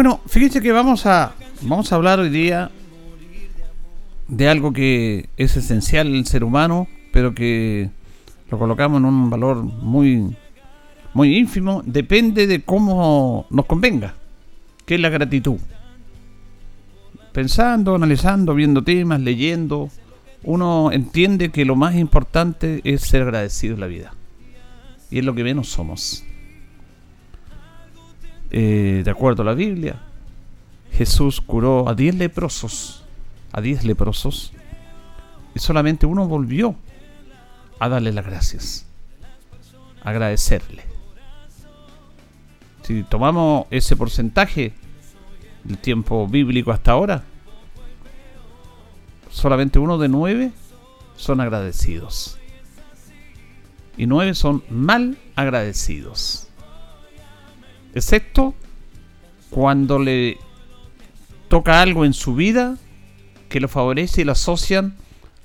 Bueno, fíjense que vamos a, vamos a hablar hoy día de algo que es esencial en el ser humano, pero que lo colocamos en un valor muy, muy ínfimo. Depende de cómo nos convenga, que es la gratitud. Pensando, analizando, viendo temas, leyendo, uno entiende que lo más importante es ser agradecido en la vida. Y es lo que menos somos. Eh, de acuerdo a la Biblia, Jesús curó a 10 leprosos, a 10 leprosos, y solamente uno volvió a darle las gracias, agradecerle. Si tomamos ese porcentaje del tiempo bíblico hasta ahora, solamente uno de nueve son agradecidos. Y nueve son mal agradecidos excepto cuando le toca algo en su vida que lo favorece y lo asocian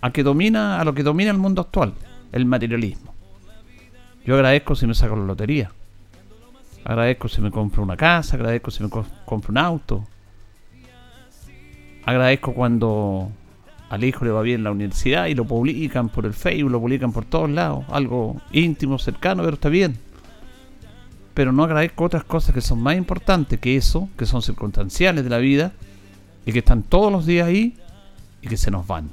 a que domina a lo que domina el mundo actual, el materialismo. Yo agradezco si me saco la lotería. Agradezco si me compro una casa, agradezco si me compro un auto. Agradezco cuando al hijo le va bien la universidad y lo publican por el Facebook, lo publican por todos lados, algo íntimo, cercano, pero está bien pero no agradezco otras cosas que son más importantes que eso, que son circunstanciales de la vida y que están todos los días ahí y que se nos van.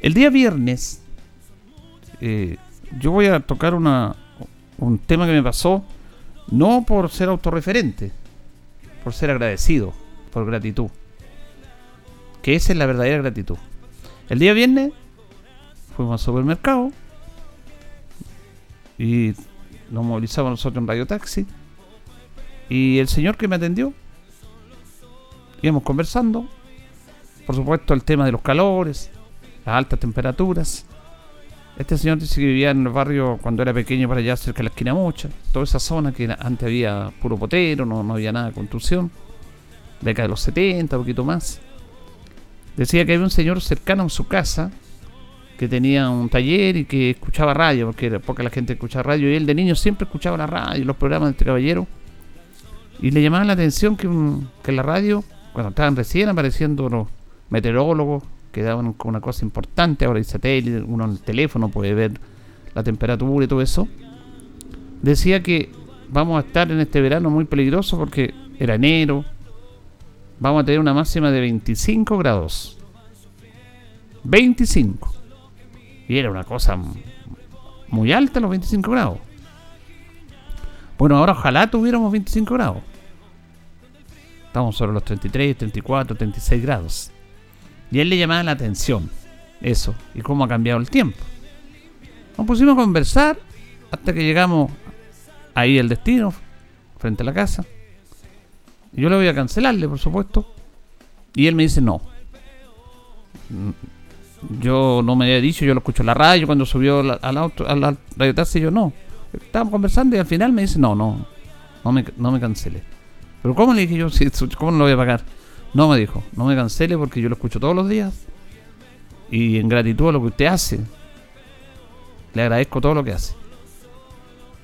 El día viernes eh, yo voy a tocar una, un tema que me pasó, no por ser autorreferente, por ser agradecido, por gratitud. Que esa es la verdadera gratitud. El día viernes fuimos al supermercado y nos movilizamos nosotros en Radio Taxi. Y el señor que me atendió, íbamos conversando. Por supuesto, el tema de los calores, las altas temperaturas. Este señor dice que vivía en el barrio cuando era pequeño, para allá cerca de la esquina Mocha. Toda esa zona que antes había puro potero, no, no había nada de construcción. Beca de los 70, un poquito más. Decía que había un señor cercano a su casa que tenía un taller y que escuchaba radio, porque poca la gente escuchaba radio, y él de niño siempre escuchaba la radio, los programas de este caballero, y le llamaba la atención que, que en la radio, cuando estaban recién apareciendo los meteorólogos, que daban una cosa importante, ahora hay satélite, uno en el teléfono puede ver la temperatura y todo eso, decía que vamos a estar en este verano muy peligroso porque era enero, vamos a tener una máxima de 25 grados. 25. Y era una cosa muy alta los 25 grados. Bueno, ahora ojalá tuviéramos 25 grados. Estamos sobre los 33, 34, 36 grados. Y él le llamaba la atención eso y cómo ha cambiado el tiempo. Nos pusimos a conversar hasta que llegamos ahí al destino, frente a la casa. Yo le voy a cancelarle, por supuesto. Y él me dice no yo no me había dicho, yo lo escucho en la radio cuando subió al auto, a la radio taxi, yo no. Estábamos conversando y al final me dice, no, no, no me, no me cancele. Pero ¿cómo le dije yo? ¿Cómo no lo voy a pagar? No me dijo, no me cancele porque yo lo escucho todos los días. Y en gratitud a lo que usted hace, le agradezco todo lo que hace.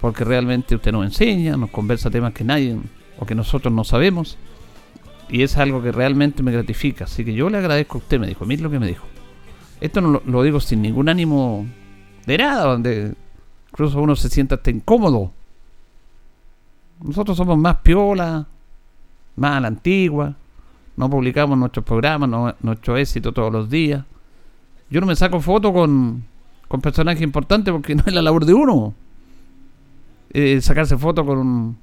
Porque realmente usted nos enseña, nos conversa temas que nadie o que nosotros no sabemos. Y es algo que realmente me gratifica. Así que yo le agradezco a usted, me dijo. Mire lo que me dijo. Esto no lo, digo sin ningún ánimo de nada, donde incluso uno se sienta hasta incómodo. Nosotros somos más piola, más a la antigua, no publicamos nuestros programas, no, nuestro éxito todos los días. Yo no me saco fotos con, con personajes importantes porque no es la labor de uno. Eh, sacarse fotos con un,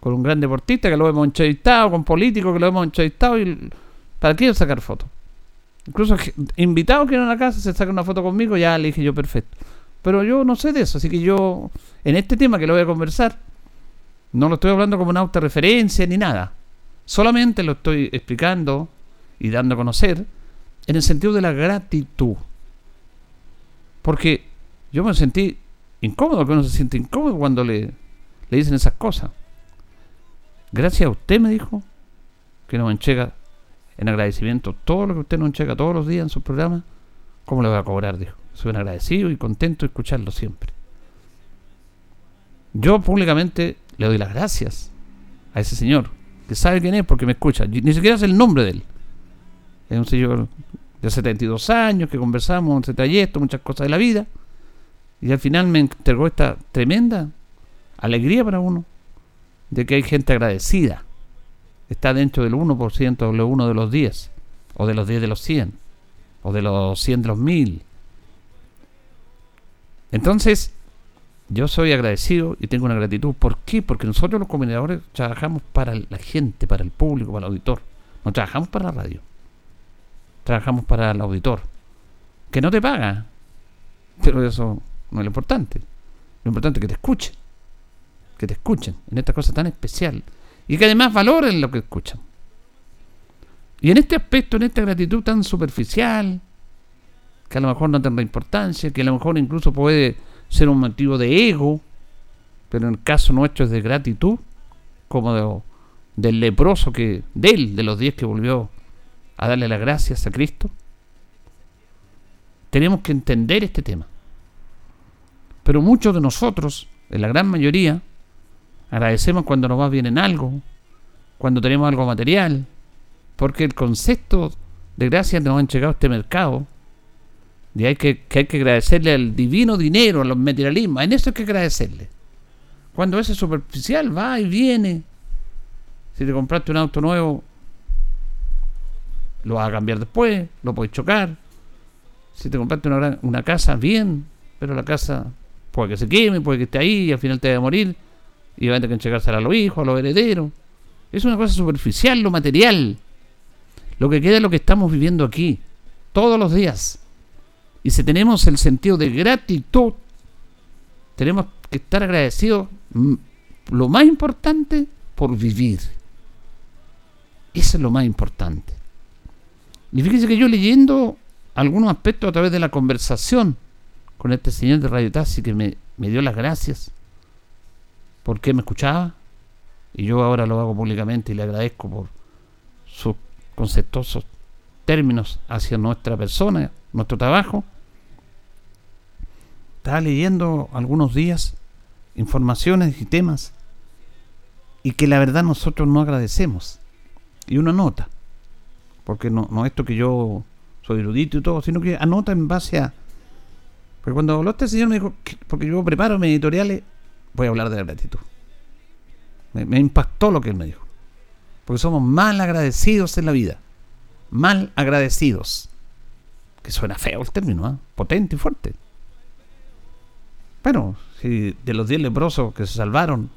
con un gran deportista que lo hemos entrevistado, con políticos que lo hemos entrevistado. Y, ¿Para qué sacar fotos? Incluso invitados que eran a la casa se sacan una foto conmigo, ya le dije yo perfecto. Pero yo no sé de eso, así que yo, en este tema que lo voy a conversar, no lo estoy hablando como una autorreferencia ni nada. Solamente lo estoy explicando y dando a conocer en el sentido de la gratitud. Porque yo me sentí incómodo, que uno se siente incómodo cuando le, le dicen esas cosas. Gracias a usted, me dijo, que nos enchega en agradecimiento todo lo que usted nos enchega todos los días en su programa. ¿Cómo le voy a cobrar? Dijo. Soy un agradecido y contento de escucharlo siempre. Yo públicamente le doy las gracias a ese señor, que sabe quién es porque me escucha. Ni siquiera sé el nombre de él. Es un señor de 72 años que conversamos entre trayecto, muchas cosas de la vida. Y al final me entregó esta tremenda alegría para uno de que hay gente agradecida. Está dentro del 1% de uno de los 10, o de los 10 de los 100, o de los 100 de los 1000. Entonces, yo soy agradecido y tengo una gratitud. ¿Por qué? Porque nosotros los comunicadores trabajamos para la gente, para el público, para el auditor. No trabajamos para la radio. Trabajamos para el auditor. Que no te paga. Pero eso no es lo importante. Lo importante es que te escuchen. Que te escuchen en esta cosa tan especial. Y que además valoren lo que escuchan. Y en este aspecto, en esta gratitud tan superficial, que a lo mejor no tendrá importancia, que a lo mejor incluso puede ser un motivo de ego, pero en el caso nuestro es de gratitud, como del leproso que, de él, de los diez que volvió a darle las gracias a Cristo. Tenemos que entender este tema. Pero muchos de nosotros, en la gran mayoría, agradecemos cuando nos va bien en algo, cuando tenemos algo material, porque el concepto de gracias nos ha llegado a este mercado y hay que, hay que agradecerle al divino dinero, a los materialismos. En eso hay que agradecerle. Cuando ese superficial va y viene. Si te compraste un auto nuevo, lo vas a cambiar después, lo puedes chocar. Si te compraste una, casa, bien, pero la casa puede que se queme, puede que esté ahí y al final te va a morir. Y va a tener que entregársela a los hijos, a los herederos. Es una cosa superficial, lo material. Lo que queda es lo que estamos viviendo aquí, todos los días. Y si tenemos el sentido de gratitud, tenemos que estar agradecidos, mm, lo más importante, por vivir. Eso es lo más importante. Y fíjense que yo leyendo algunos aspectos a través de la conversación con este señor de Radio Taxi que me dio las gracias porque me escuchaba, y yo ahora lo hago públicamente y le agradezco por sus conceptuosos términos hacia nuestra persona, nuestro trabajo, estaba leyendo algunos días informaciones y temas y que la verdad nosotros no agradecemos. Y uno anota, porque no, no esto que yo soy erudito y todo, sino que anota en base a... Porque cuando habló este señor me dijo, porque yo preparo mis editoriales, voy a hablar de la gratitud. Me, impactó lo que él me dijo. Porque somos mal agradecidos en la vida. Mal agradecidos. Que suena feo el término, ¿eh? potente y fuerte. Bueno, si de los diez leprosos que se salvaron,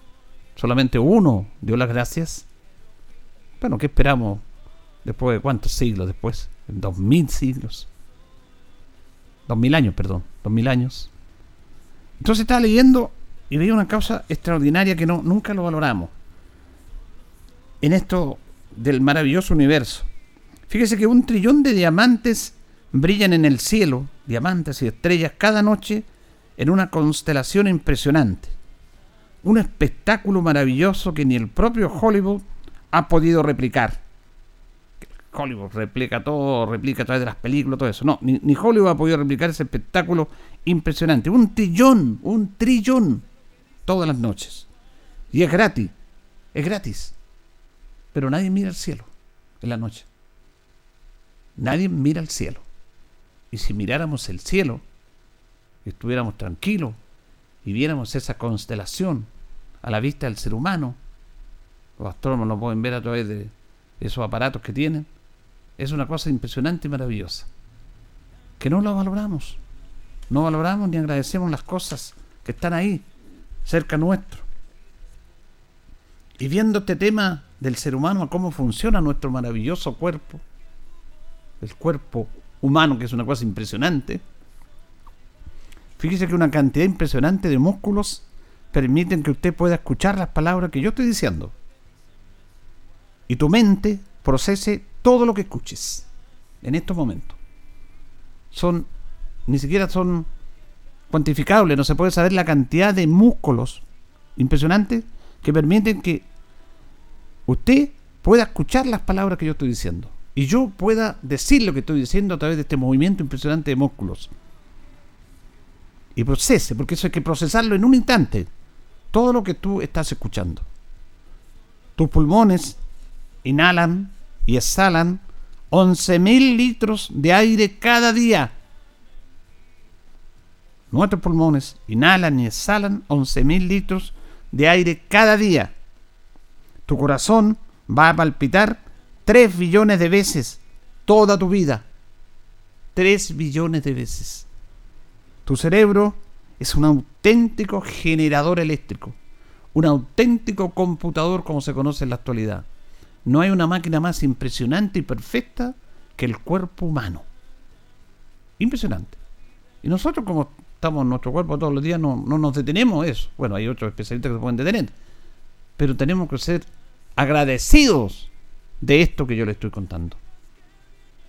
solamente uno dio las gracias, bueno, ¿qué esperamos después de cuántos siglos después? Dos mil siglos. Dos mil años, perdón. Dos mil años. Entonces estaba leyendo y veía una causa extraordinaria que no, nunca lo valoramos. En esto del maravilloso universo. Fíjese que un trillón de diamantes brillan en el cielo, diamantes y estrellas, cada noche en una constelación impresionante. Un espectáculo maravilloso que ni el propio Hollywood ha podido replicar. Hollywood replica todo, replica a través de las películas, todo eso. No, ni, Hollywood ha podido replicar ese espectáculo impresionante. Un trillón, un trillón, todas las noches. Y es gratis, es gratis. Pero nadie mira el cielo en la noche. Nadie mira el cielo. Y si miráramos el cielo, estuviéramos tranquilos y viéramos esa constelación a la vista del ser humano. Los astrónomos lo pueden ver a través de esos aparatos que tienen. Es una cosa impresionante y maravillosa. Que no lo valoramos. No valoramos ni agradecemos las cosas que están ahí, cerca nuestro. Y viendo este tema del ser humano, cómo funciona nuestro maravilloso cuerpo, el cuerpo humano, que es una cosa impresionante, fíjese que una cantidad impresionante de músculos permiten que usted pueda escuchar las palabras que yo estoy diciendo. Y tu mente procese todo lo que escuches en estos momentos. Son, ni siquiera son cuantificables, no se puede saber la cantidad de músculos impresionantes que permiten que usted pueda escuchar las palabras que yo estoy diciendo. Y yo pueda decir lo que estoy diciendo a través de este movimiento impresionante de músculos. Y procese, porque eso hay que procesarlo en un instante. Todo lo que tú estás escuchando. Tus pulmones inhalan y exhalan 11.000 litros de aire cada día. Nuestros pulmones inhalan y exhalan 11.000 litros de aire cada día. Tu corazón va a palpitar 3 billones de veces toda tu vida. 3 billones de veces. Tu cerebro es un auténtico generador eléctrico, un auténtico computador como se conoce en la actualidad. No hay una máquina más impresionante y perfecta que el cuerpo humano. Impresionante. Y nosotros como estamos en nuestro cuerpo todos los días, no, nos detenemos eso. Bueno, hay otros especialistas que se pueden detener. Pero tenemos que ser agradecidos de esto que yo le estoy contando.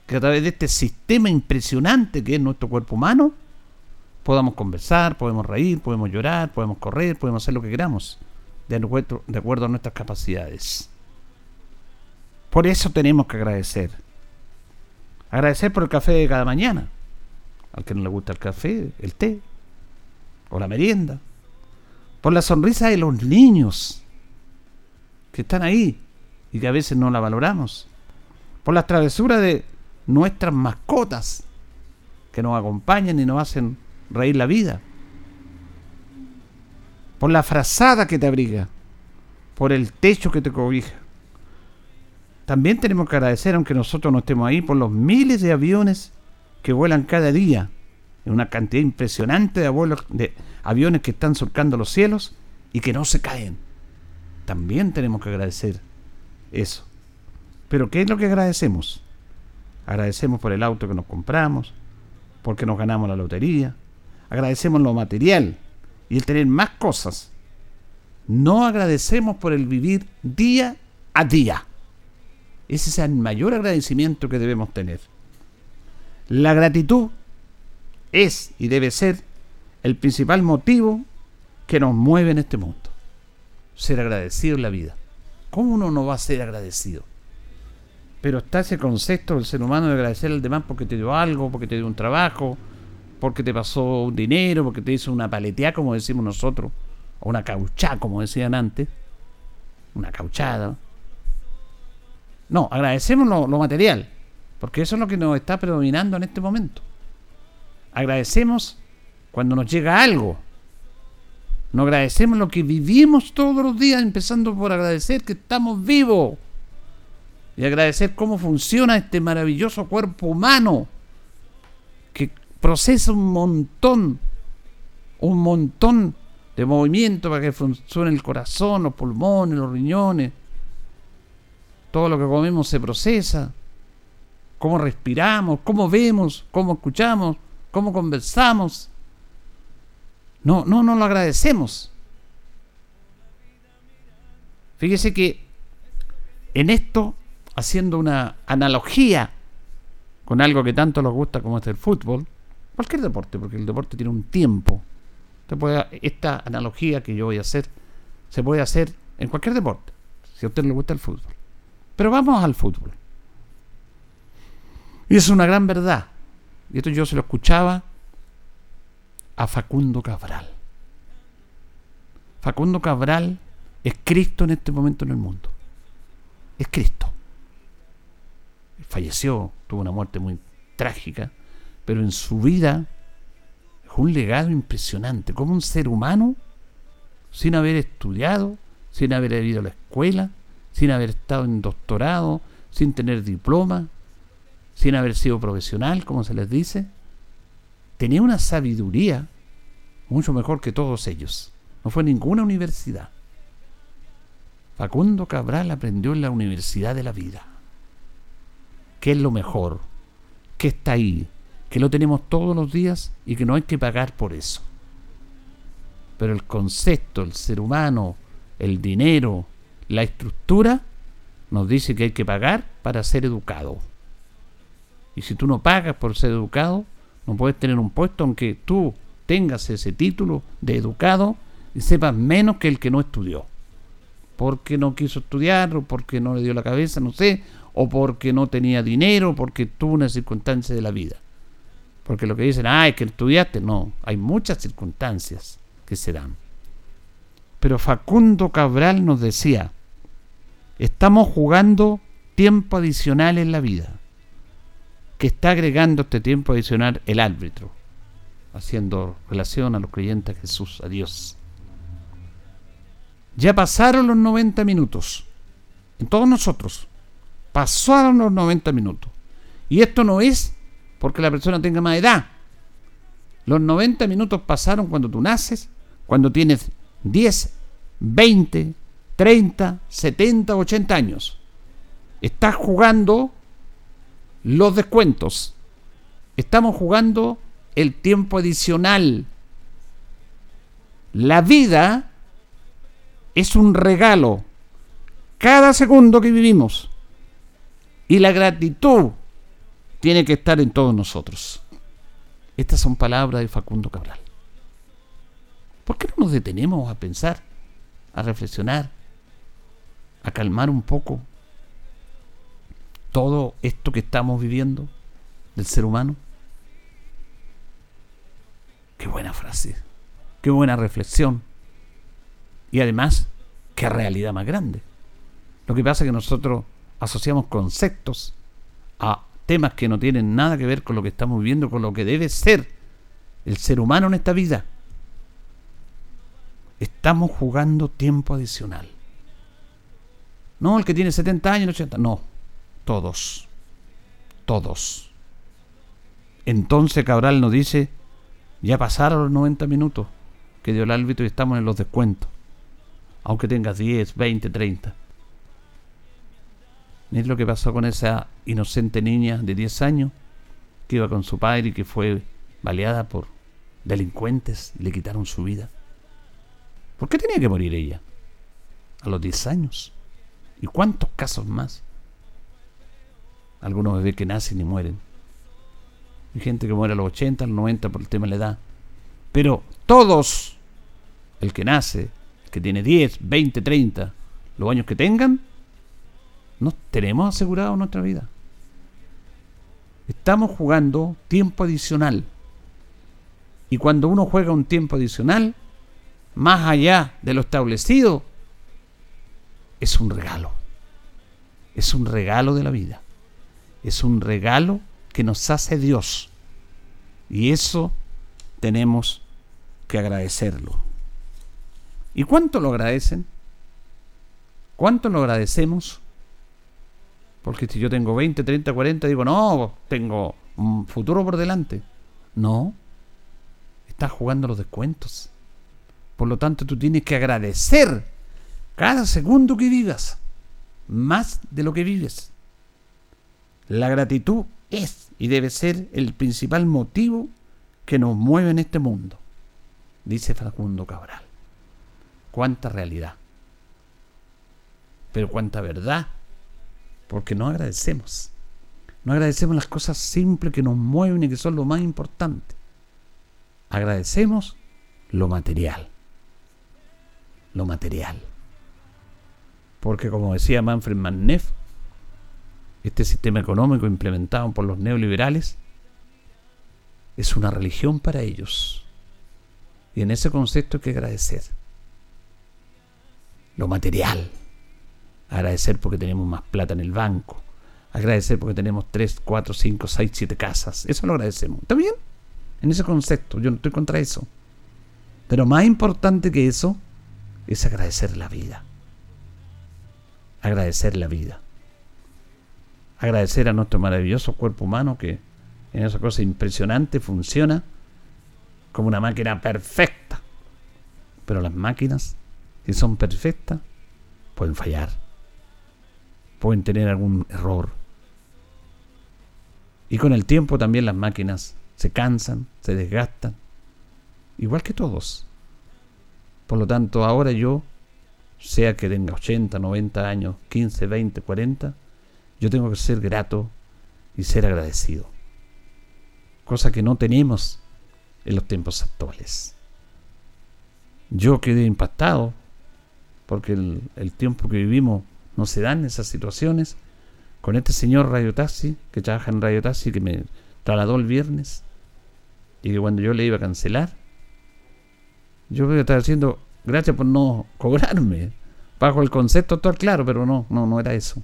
Que a través de este sistema impresionante que es nuestro cuerpo humano, podamos conversar, podemos reír, podemos llorar, podemos correr, podemos hacer lo que queramos, de, de acuerdo a nuestras capacidades. Por eso tenemos que agradecer. Agradecer por el café de cada mañana al que no le gusta el café, el té o la merienda, por la sonrisa de los niños que están ahí y que a veces no la valoramos, por las travesuras de nuestras mascotas que nos acompañan y nos hacen reír la vida, por la frazada que te abriga, por el techo que te cobija. También tenemos que agradecer, aunque nosotros no estemos ahí, por los miles de aviones que vuelan cada día, en una cantidad impresionante de, de aviones que están surcando los cielos y que no se caen. También tenemos que agradecer eso. Pero ¿qué es lo que agradecemos? Agradecemos por el auto que nos compramos, porque nos ganamos la lotería, agradecemos lo material y el tener más cosas. No agradecemos por el vivir día a día. Ese es el mayor agradecimiento que debemos tener. La gratitud es y debe ser el principal motivo que nos mueve en este mundo. Ser agradecido en la vida. ¿Cómo uno no va a ser agradecido? Pero está ese concepto del ser humano de agradecer al demás porque te dio algo, porque te dio un trabajo, porque te pasó un dinero, porque te hizo una paleteada, como decimos nosotros, o una cauchada, como decían antes. Una cauchada. No, agradecemos lo material, porque eso es lo que nos está predominando en este momento. Agradecemos cuando nos llega algo. No agradecemos lo que vivimos todos los días, empezando por agradecer que estamos vivos. Y agradecer cómo funciona este maravilloso cuerpo humano que procesa un montón, un montón de movimiento para que funcione el corazón, los pulmones, los riñones. Todo lo que comemos se procesa cómo respiramos, cómo vemos, cómo escuchamos, cómo conversamos. No, no, no lo agradecemos. Fíjese que en esto, haciendo una analogía con algo que tanto nos gusta como es el fútbol, cualquier deporte, porque el deporte tiene un tiempo. esta analogía que yo voy a hacer se puede hacer en cualquier deporte, si a usted le gusta el fútbol. Pero vamos al fútbol. Y es una gran verdad. Y esto yo se lo escuchaba a Facundo Cabral. Facundo Cabral es Cristo en este momento en el mundo. Es Cristo. Falleció, tuvo una muerte muy trágica, pero en su vida dejó un legado impresionante, como un ser humano, sin haber estudiado, sin haber ido a la escuela, sin haber estado en doctorado, sin tener diploma, sin haber sido profesional, como se les dice, tenía una sabiduría mucho mejor que todos ellos. No fue ninguna universidad. Facundo Cabral aprendió en la Universidad de la Vida. ¿Qué es lo mejor? ¿Qué está ahí? Que lo tenemos todos los días y que no hay que pagar por eso. Pero el concepto, el ser humano, el dinero, la estructura, nos dice que hay que pagar para ser educado. Y si tú no pagas por ser educado, no puedes tener un puesto aunque tú tengas ese título de educado y sepas menos que el que no estudió. Porque no quiso estudiar, o porque no le dio la cabeza, no sé, o porque no tenía dinero, porque tuvo una circunstancia de la vida. Porque lo que dicen, ah, es que estudiaste, no, hay muchas circunstancias que se dan. Pero Facundo Cabral nos decía, estamos jugando tiempo adicional en la vida, que está agregando este tiempo adicional el árbitro, haciendo relación a los creyentes a Jesús, a Dios. Ya pasaron los 90 minutos, en todos nosotros, pasaron los 90 minutos. Y esto no es porque la persona tenga más edad. Los 90 minutos pasaron cuando tú naces, cuando tienes 10, 20, 30, 70, 80 años. Estás jugando los descuentos. Estamos jugando el tiempo adicional. La vida es un regalo. Cada segundo que vivimos. Y la gratitud tiene que estar en todos nosotros. Estas son palabras de Facundo Cabral. ¿Por qué no nos detenemos a pensar, a reflexionar, a calmar un poco todo esto que estamos viviendo del ser humano? Qué buena frase, qué buena reflexión. Y además, qué realidad más grande. Lo que pasa es que nosotros asociamos conceptos a temas que no tienen nada que ver con lo que estamos viviendo, con lo que debe ser el ser humano en esta vida. Estamos jugando tiempo adicional. No el que tiene 70 años, 80, no. Todos. Todos. Entonces Cabral nos dice, ya pasaron los 90 minutos que dio el árbitro y estamos en los descuentos. Aunque tengas 10, 20, 30. Es lo que pasó con esa inocente niña de 10 años que iba con su padre y que fue baleada por delincuentes y le quitaron su vida. ¿Por qué tenía que morir ella? A los 10 años. ¿Y cuántos casos más? Algunos bebés que nacen y mueren. Hay gente que muere a los 80, a los 90 por el tema de la edad. Pero todos, el que nace, el que tiene 10, 20, 30, los años que tengan, no tenemos asegurado nuestra vida. Estamos jugando tiempo adicional. Y cuando uno juega un tiempo adicional, más allá de lo establecido, es un regalo. Es un regalo de la vida. Es un regalo que nos hace Dios. Y eso tenemos que agradecerlo. ¿Y cuánto lo agradecen? ¿Cuánto lo agradecemos? Porque si yo tengo 20, 30, 40, digo, no, tengo un futuro por delante. No, estás jugando los descuentos. Por lo tanto, tú tienes que agradecer cada segundo que vivas, más de lo que vives. La gratitud es y debe ser el principal motivo que nos mueve en este mundo, dice Facundo Cabral. Cuánta realidad, pero cuánta verdad, porque no agradecemos. No agradecemos las cosas simples que nos mueven y que son lo más importante. Agradecemos lo material lo material. Porque como decía Manfred Manneff, este sistema económico implementado por los neoliberales es una religión para ellos. Y en ese concepto hay que agradecer. Lo material. Agradecer porque tenemos más plata en el banco. Agradecer porque tenemos 3, 4, 5, 6, 7 casas. Eso lo agradecemos. ¿Está bien? en ese concepto, yo no estoy contra eso. Pero más importante que eso es agradecer la vida. Agradecer la vida. Agradecer a nuestro maravilloso cuerpo humano que en esa cosa impresionante funciona como una máquina perfecta. Pero las máquinas, si son perfectas, pueden fallar. Pueden tener algún error. Y con el tiempo también las máquinas se cansan, se desgastan, igual que todos. Por lo tanto, ahora yo, sea que tenga 80, 90 años, 15, 20, 40, yo tengo que ser grato y ser agradecido. Cosa que no tenemos en los tiempos actuales. Yo quedé impactado porque el, tiempo que vivimos no se dan esas situaciones con este señor Radio Taxi que trabaja en Radio Taxi que me trasladó el viernes y que cuando yo le iba a cancelar yo voy a estar haciendo gracias por no cobrarme bajo el concepto actual claro pero no no no era eso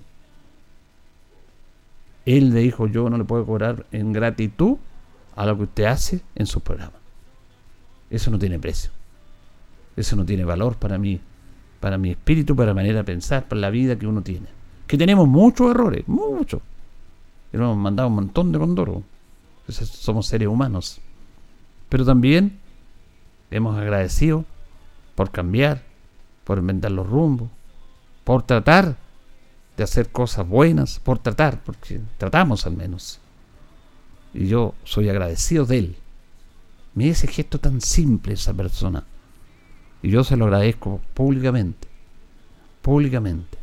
él le dijo yo no le puedo cobrar en gratitud a lo que usted hace en su programa eso no tiene precio. Eso no tiene valor para mí para mi espíritu para la manera de pensar para la vida que uno tiene. Que tenemos muchos errores muchos. Y nos hemos mandado un montón de condoros. Somos seres humanos. Pero también hemos agradecido por cambiar, por inventar los rumbos, por tratar de hacer cosas buenas, por tratar, porque tratamos al menos. Y yo soy agradecido de él. Mira ese gesto tan simple esa persona. Y yo se lo agradezco públicamente. Públicamente.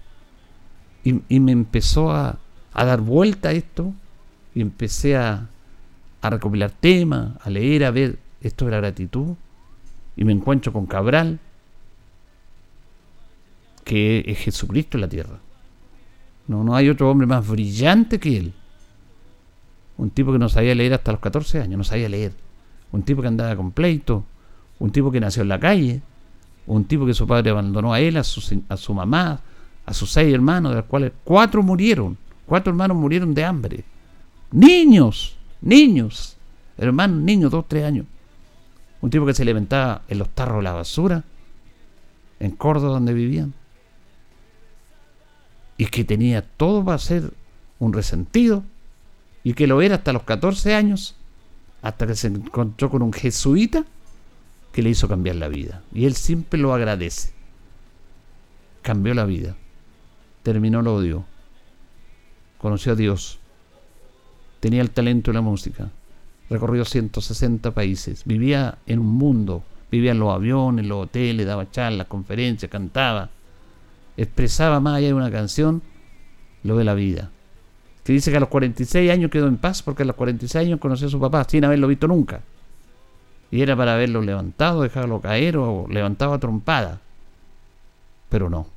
Y, me empezó a, a, dar vuelta a esto. Y empecé a, a recopilar temas, a leer, a ver esto de la gratitud y me encuentro con Cabral, que es Jesucristo en la tierra. No, no hay otro hombre más brillante que él. Un tipo que no sabía leer hasta los 14 años, no sabía leer. Un tipo que andaba con pleito. Un tipo que nació en la calle. Un tipo que su padre abandonó a él, a su, mamá, a sus seis hermanos, de los cuales cuatro murieron. Cuatro hermanos murieron de hambre. Niños, niños, hermanos, niños, dos, tres años. Un tipo que se alimentaba en los tarros de la basura, en Córdoba donde vivían. Y que tenía todo para ser un resentido. Y que lo era hasta los 14 años, hasta que se encontró con un jesuita que le hizo cambiar la vida. Y él siempre lo agradece. Cambió la vida. Terminó el odio. Conoció a Dios. Tenía el talento de la música recorrió 160 países, vivía en un mundo, vivía en los aviones, los hoteles, daba charlas, conferencias, cantaba, expresaba más allá de una canción lo de la vida. Que dice que a los 46 años quedó en paz porque a los 46 años conoció a su papá sin haberlo visto nunca. Y era para haberlo levantado, dejarlo caer o levantado a trompada. Pero no,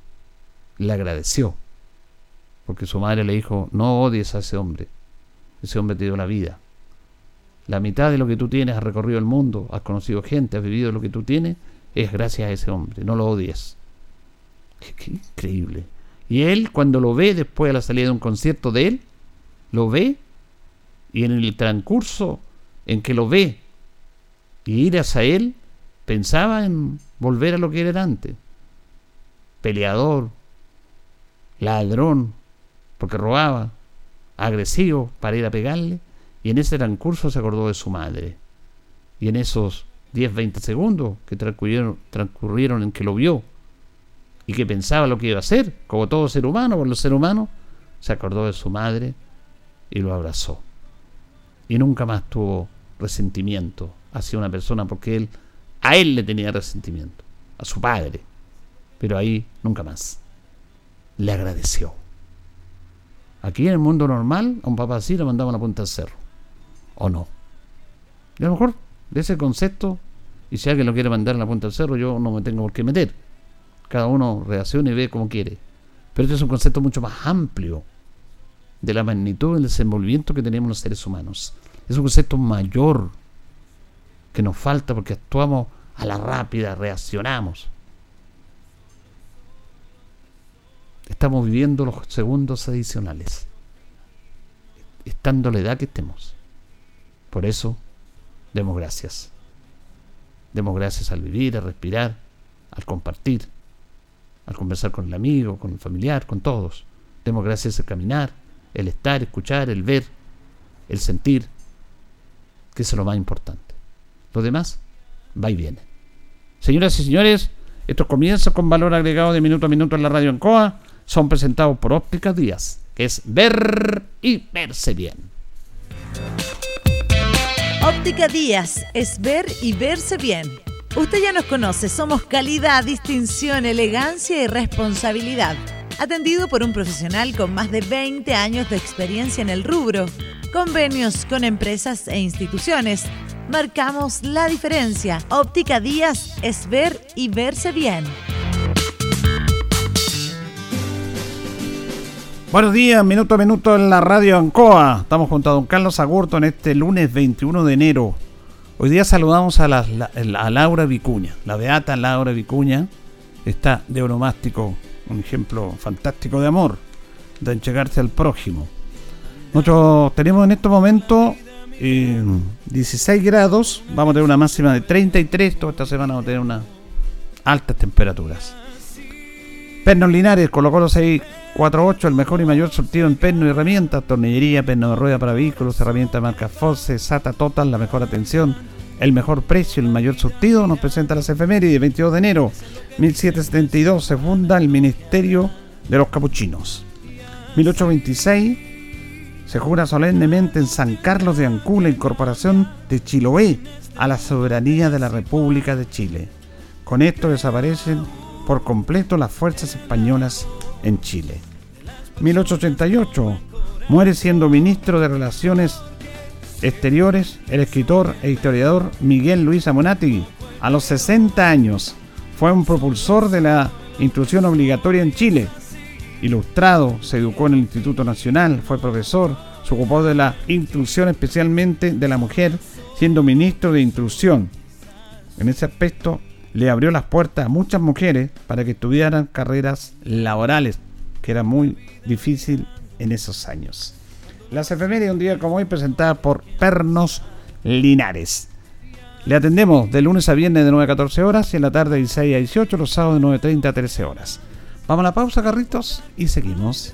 le agradeció. Porque su madre le dijo, no odies a ese hombre. Ese hombre te dio la vida. La mitad de lo que tú tienes, has recorrido el mundo, has conocido gente, has vivido lo que tú tienes, es gracias a ese hombre. No lo odies. Qué, increíble. Y él, cuando lo ve después de la salida de un concierto de él, lo ve y en el transcurso en que lo ve y ir hacia él, pensaba en volver a lo que era antes. Peleador, ladrón, porque robaba, agresivo para ir a pegarle y en ese transcurso se acordó de su madre. Y en esos 10, 20 segundos que transcurrieron, transcurrieron en que lo vio y que pensaba lo que iba a hacer, como todo ser humano, por los ser humanos, se acordó de su madre y lo abrazó. Y nunca más tuvo resentimiento hacia una persona porque él, a él le tenía resentimiento, a su padre. Pero ahí nunca más. Le agradeció. Aquí en el mundo normal, a un papá así le mandaba la punta al cerro o no. Y a lo mejor de ese concepto, y si alguien lo quiere mandar en la punta del cerro, yo no me tengo por qué meter. Cada uno reacciona y ve como quiere. Pero este es un concepto mucho más amplio de la magnitud del desenvolvimiento que tenemos los seres humanos. Es un concepto mayor que nos falta porque actuamos a la rápida, reaccionamos. Estamos viviendo los segundos adicionales, estando la edad que estemos. Por eso demos gracias. Demos gracias al vivir, al respirar, al compartir, al conversar con el amigo, con el familiar, con todos. Demos gracias al caminar, el estar, escuchar, el ver, el sentir, que es lo más importante. Lo demás va y viene. Señoras y señores, estos comienzos con valor agregado de minuto a minuto en la radio Ancoa son presentados por Óptica Díaz, que es ver y verse bien. Óptica Díaz es ver y verse bien. Usted ya nos conoce, somos calidad, distinción, elegancia y responsabilidad. Atendido por un profesional con más de 20 años de experiencia en el rubro, convenios con empresas e instituciones. Marcamos la diferencia. Óptica Díaz es ver y verse bien. Buenos días, minuto a minuto en la radio Ancoa. Estamos junto a don Carlos Agurto en este lunes 21 de enero. Hoy día saludamos a, la, a Laura Vicuña, la beata Laura Vicuña. Está de onomástico, un ejemplo fantástico de amor, de entregarse al prójimo. Nosotros tenemos en estos momentos 16 eh, grados, vamos a tener una máxima de 33, toda esta semana vamos a tener unas altas temperaturas. Pernos Linares, colocó los 6 4.8, el mejor y mayor surtido en perno y herramientas, tornillería, perno de rueda para vehículos, herramientas marca Fosse, SATA Total, la mejor atención, el mejor precio, el mayor surtido, nos presenta las efemérides, 22 de enero 1772 se funda el Ministerio de los Capuchinos. 1826 se jura solemnemente en San Carlos de Ancú la incorporación de Chiloé a la soberanía de la República de Chile. Con esto desaparecen por completo las fuerzas españolas en Chile. 1888. Muere siendo ministro de Relaciones Exteriores el escritor e historiador Miguel Luis Amonati. A los 60 años fue un propulsor de la instrucción obligatoria en Chile. Ilustrado, se educó en el Instituto Nacional, fue profesor, se ocupó de la instrucción especialmente de la mujer, siendo ministro de instrucción. En ese aspecto le abrió las puertas a muchas mujeres para que estudiaran carreras laborales, que era muy difícil en esos años. Las efemérides un día como hoy presentada por Pernos Linares. Le atendemos de lunes a viernes de 9 a 14 horas y en la tarde de 16 a 18, los sábados de 9.30 a 13 horas. Vamos a la pausa, carritos, y seguimos.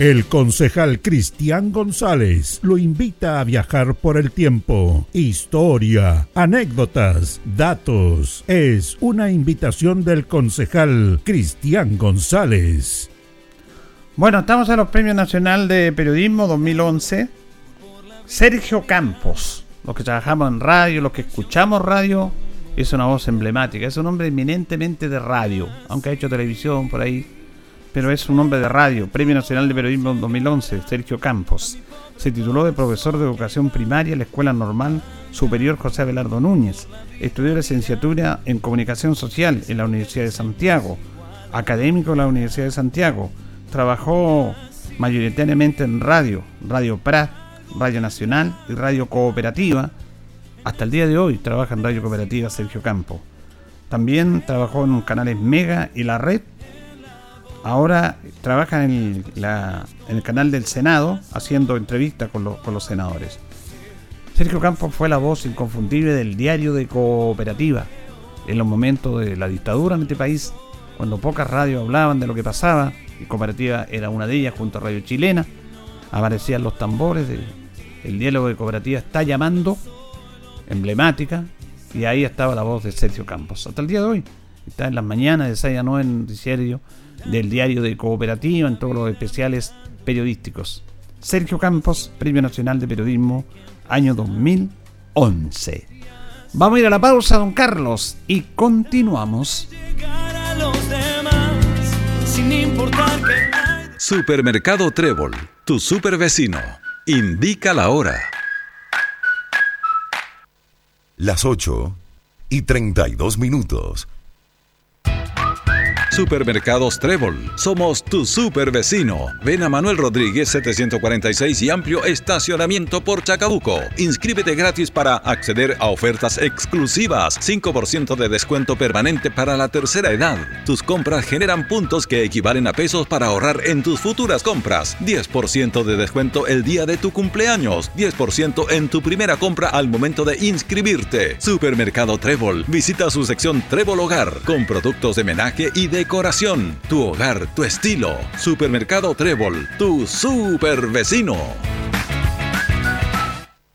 El concejal Cristian González lo invita a viajar por el tiempo. Historia, anécdotas, datos. Es una invitación del concejal Cristian González. Bueno, estamos en los Premios Nacional de Periodismo 2011. Sergio Campos, los que trabajamos en radio, los que escuchamos radio, es una voz emblemática, es un hombre eminentemente de radio, aunque ha hecho televisión por ahí pero es un hombre de radio, Premio Nacional de Periodismo 2011, Sergio Campos. Se tituló de profesor de educación primaria en la Escuela Normal Superior José Abelardo Núñez. Estudió licenciatura en comunicación social en la Universidad de Santiago. Académico en la Universidad de Santiago. Trabajó mayoritariamente en radio, Radio Prat, Radio Nacional y Radio Cooperativa. Hasta el día de hoy trabaja en Radio Cooperativa Sergio Campo. También trabajó en canales Mega y La Red ahora trabaja en el, canal del Senado haciendo entrevistas con, los senadores. Sergio Campos fue la voz inconfundible del diario de cooperativa en los momentos de la dictadura en este país, cuando pocas radios hablaban de lo que pasaba, y cooperativa era una de ellas junto a Radio Chilena, aparecían los tambores, el diálogo de cooperativa está llamando, emblemática, y ahí estaba la voz de Sergio Campos. Hasta el día de hoy, está en las mañanas de 6 a 9 en noticiario del diario de Cooperativa, en todos los especiales periodísticos. Sergio Campos, Premio Nacional de Periodismo, año 2011. Vamos a ir a la pausa, don Carlos, y continuamos. Supermercado Trébol, tu super vecino. Indica la hora. Las 8 y 32 minutos. Supermercados Trébol. Somos tu super vecino. Ven a Manuel Rodríguez 746 y amplio estacionamiento por Chacabuco. Inscríbete gratis para acceder a ofertas exclusivas. 5% de descuento permanente para la tercera edad. Tus compras generan puntos que equivalen a pesos para ahorrar en tus futuras compras. 10% de descuento el día de tu cumpleaños. 10% en tu primera compra al momento de inscribirte. Supermercado Trébol. Visita su sección Trébol Hogar con productos de menaje y de decoración, tu hogar, tu estilo. Supermercado Trébol, tu super vecino.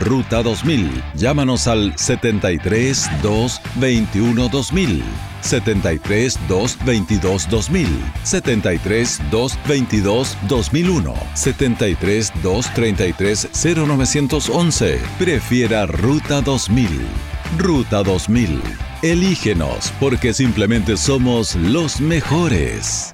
Ruta 2000. Llámanos al 73 2 21 2000. 73 222 2000, 73 222 2001, 73 233 0911. Prefiera Ruta 2000. Ruta 2000. Elígenos porque simplemente somos los mejores.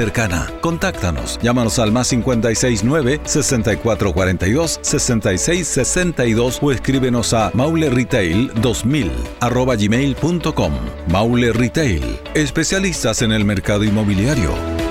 Contáctanos. Llámanos al más 569 6442 6662 o escríbenos a mauleretail2000 arroba gmail.com. Maule Retail, especialistas en el mercado inmobiliario.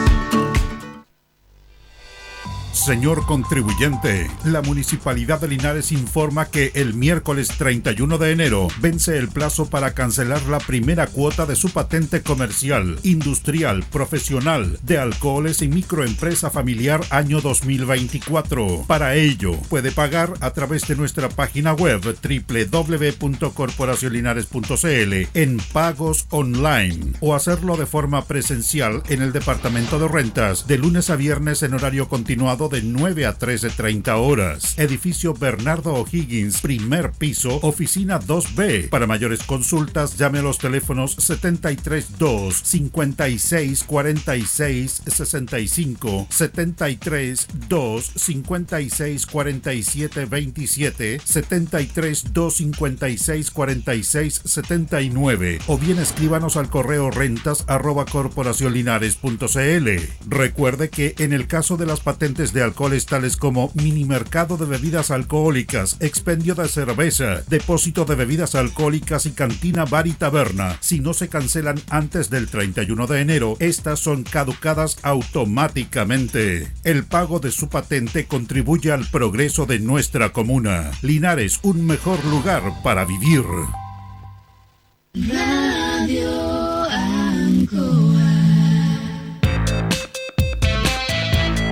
Señor contribuyente, la Municipalidad de Linares informa que el miércoles 31 de enero vence el plazo para cancelar la primera cuota de su patente comercial, industrial, profesional, de alcoholes y microempresa familiar año 2024. Para ello, puede pagar a través de nuestra página web www.corporacionlinares.cl en pagos online o hacerlo de forma presencial en el Departamento de Rentas de lunes a viernes en horario continuado de 9 a 13.30 horas. Edificio Bernardo O'Higgins, primer piso, oficina 2B. Para mayores consultas, llame a los teléfonos 732 56 46 65 73 2 56 47 27 73 2 56 46 79 o bien escríbanos al correo rentas arroba corporacionlinares.cl. Recuerde que en el caso de las patentes de alcoholes tales como mini mercado de bebidas alcohólicas, expendio de cerveza, depósito de bebidas alcohólicas y cantina bar y taberna, si no se cancelan antes del 31 de enero, estas son caducadas automáticamente. El pago de su patente contribuye al progreso de nuestra comuna. Linares, un mejor lugar para vivir.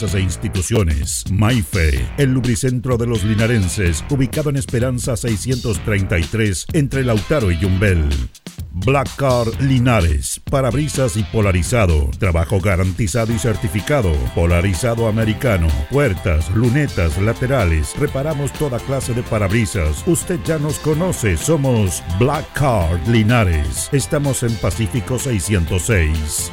e instituciones. Maife, el lubricentro de los linarenses, ubicado en Esperanza 633, entre Lautaro y Yumbel. Black Car Linares, parabrisas y polarizado, trabajo garantizado y certificado, polarizado americano, puertas, lunetas, laterales, reparamos toda clase de parabrisas. Usted ya nos conoce, somos Black Card Linares. Estamos en Pacífico 606.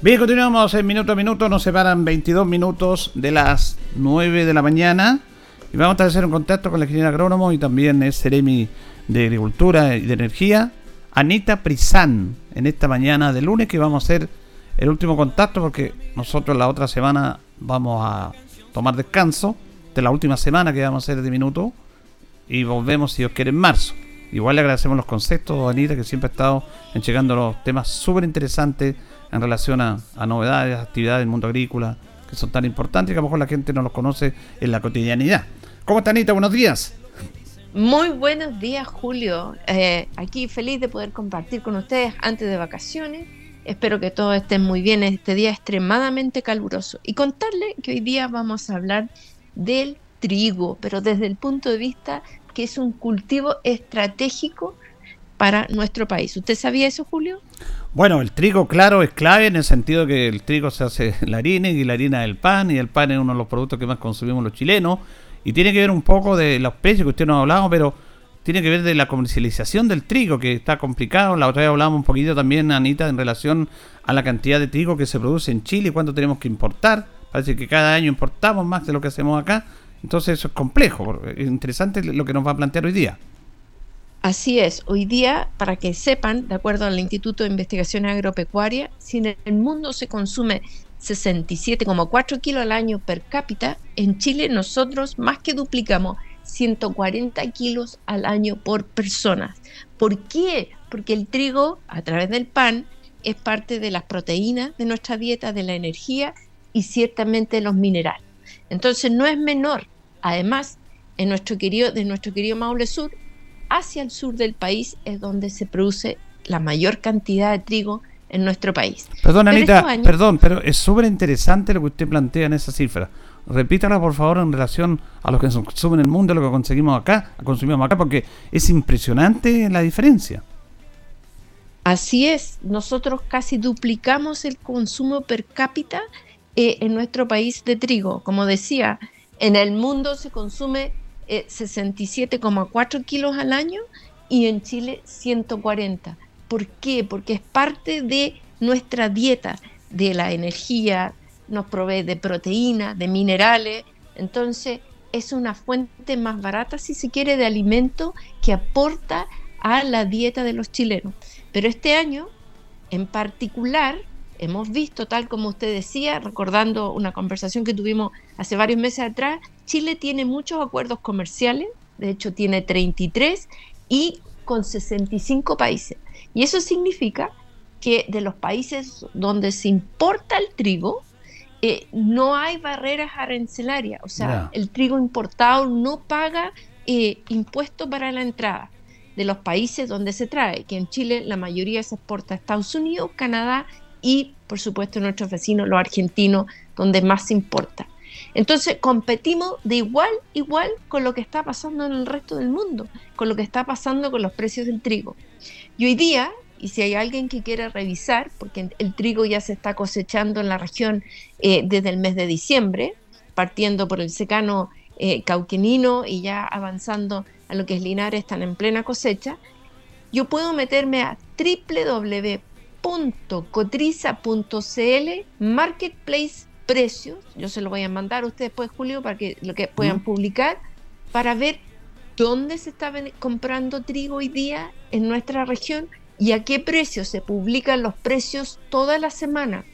Bien, continuamos en minuto a minuto. Nos separan 22 minutos de las 9 de la mañana. Y vamos a hacer un contacto con la ingeniera agrónomo y también es Seremi de Agricultura y de Energía, Anita Prisán, en esta mañana de lunes que vamos a hacer el último contacto porque nosotros la otra semana vamos a tomar descanso de la última semana que vamos a hacer de minuto y volvemos si Dios quiere en marzo. Igual le agradecemos los conceptos, Anita, que siempre ha estado enchegando los temas súper interesantes en relación a, novedades, actividades del mundo agrícola, que son tan importantes y que a lo mejor la gente no los conoce en la cotidianidad. ¿Cómo está Anita? Buenos días. Muy buenos días, Julio. Eh, aquí feliz de poder compartir con ustedes antes de vacaciones. Espero que todos estén muy bien este día extremadamente caluroso. Y contarle que hoy día vamos a hablar del trigo, pero desde el punto de vista que es un cultivo estratégico para nuestro país. ¿Usted sabía eso, Julio? Bueno, el trigo, claro, es clave en el sentido que el trigo se hace la harina y la harina del pan, y el pan es uno de los productos que más consumimos los chilenos, y tiene que ver un poco de los precios que usted nos ha hablado, pero tiene que ver de la comercialización del trigo, que está complicado. La otra vez hablamos un poquito también, Anita, en relación a la cantidad de trigo que se produce en Chile y cuánto tenemos que importar. Parece que cada año importamos más de lo que hacemos acá. Entonces eso es complejo. Es interesante lo que nos va a plantear hoy día. Así es, hoy día, para que sepan, de acuerdo al Instituto de Investigación Agropecuaria, si en el mundo se consume 67,4 kilos al año per cápita, en Chile nosotros más que duplicamos 140 kilos al año por persona. ¿Por qué? Porque el trigo, a través del pan, es parte de las proteínas de nuestra dieta, de la energía y ciertamente los minerales. Entonces no es menor. Además, en nuestro querido, de nuestro querido Maule Sur, hacia el sur del país es donde se produce la mayor cantidad de trigo en nuestro país. Perdón, Anita, perdón, pero es súper interesante lo que usted plantea en esa cifra. Repítala, por favor, en relación a lo que se consume en el mundo, lo que conseguimos acá, consumimos acá, porque es impresionante la diferencia. Así es, nosotros casi duplicamos el consumo per cápita eh, en nuestro país de trigo. Como decía, en el mundo se consume 67,4 eh, kilos al año y en Chile 140. ¿Por qué? Porque es parte de nuestra dieta, de la energía, nos provee de proteína, de minerales, entonces es una fuente más barata, si se quiere, de alimento que aporta a la dieta de los chilenos. Pero este año, en particular, hemos visto, tal como usted decía, recordando una conversación que tuvimos hace varios meses atrás, Chile tiene muchos acuerdos comerciales, de hecho tiene 33 y con 65 países. Y eso significa que de los países donde se importa el trigo, eh, no hay barreras arancelarias, o sea, el trigo importado no paga eh, impuestos para la entrada. De los países donde se trae, que en Chile la mayoría se exporta a Estados Unidos, Canadá y por supuesto nuestros vecinos, los argentinos, donde más importa. Entonces competimos de igual igual con lo que está pasando en el resto del mundo, con lo que está pasando con los precios del trigo. Y hoy día y si hay alguien que quiere revisar, porque el trigo ya se está cosechando en la región eh, desde el mes de diciembre, partiendo por el secano eh, cauquenino y ya avanzando a lo que es Linares, están en plena cosecha, yo puedo meterme a www.cotriza.cl, Marketplace Precios, yo se lo voy a mandar a ustedes después, Julio, para que lo que puedan publicar, para ver dónde se está comprando trigo hoy día en nuestra región y a qué precio se publican los precios toda la semana.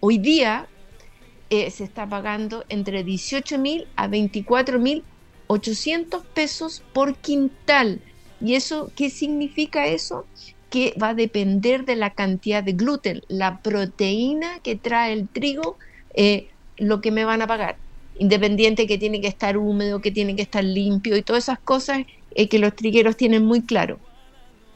Hoy día eh, se está pagando entre 18 mil a 24 mil 800 pesos por quintal. ¿Y eso qué significa eso? Que va a depender de la cantidad de gluten, la proteína que trae el trigo, eh, lo que me van a pagar. Independiente que tiene que estar húmedo, que tiene que estar limpio y todas esas cosas eh, que los trigueros tienen muy claro.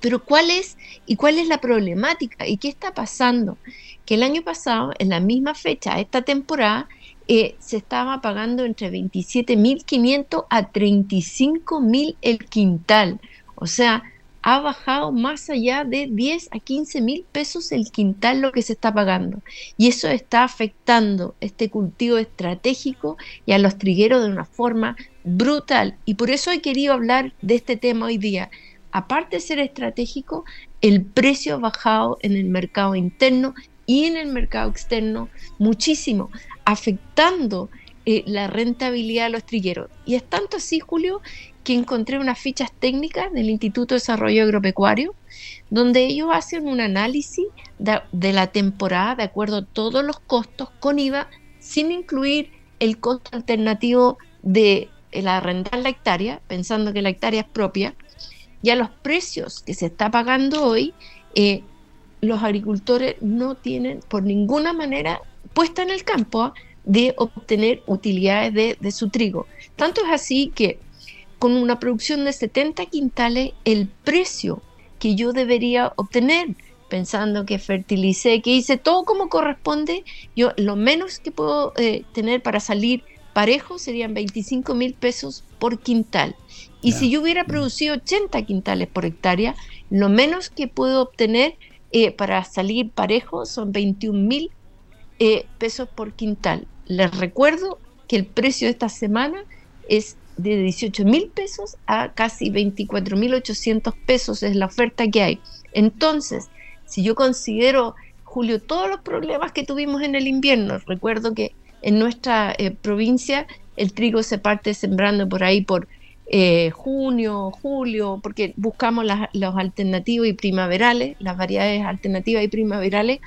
Pero ¿cuál es y cuál es la problemática y qué está pasando? Que el año pasado, en la misma fecha, esta temporada, eh, se estaba pagando entre 27.500 a 35.000 el quintal. O sea, ha bajado más allá de 10 a 15 mil pesos el quintal lo que se está pagando. Y eso está afectando este cultivo estratégico y a los trigueros de una forma brutal. Y por eso he querido hablar de este tema hoy día aparte de ser estratégico, el precio ha bajado en el mercado interno y en el mercado externo muchísimo, afectando eh, la rentabilidad de los trigueros. Y es tanto así, Julio, que encontré unas fichas técnicas del Instituto de Desarrollo Agropecuario, donde ellos hacen un análisis de, de la temporada de acuerdo a todos los costos con IVA, sin incluir el costo alternativo de el arrendar la hectárea, pensando que la hectárea es propia, y a los precios que se está pagando hoy, eh, los agricultores no tienen por ninguna manera puesta en el campo ¿ah? de obtener utilidades de, su trigo. Tanto es así que con una producción de 70 quintales, el precio que yo debería obtener, pensando que fertilicé, que hice todo como corresponde, yo lo menos que puedo eh, tener para salir parejo serían 25 mil pesos por quintal. Y si yo hubiera producido 80 quintales por hectárea, lo menos que puedo obtener eh, para salir parejo son 21 mil eh, pesos por quintal. Les recuerdo que el precio de esta semana es de 18 mil pesos a casi 24 mil 800 pesos, es la oferta que hay. Entonces, si yo considero, Julio, todos los problemas que tuvimos en el invierno, recuerdo que en nuestra eh, provincia el trigo se parte sembrando por ahí por eh, junio, julio, porque buscamos las, los alternativos y primaverales, las variedades alternativas y primaverales.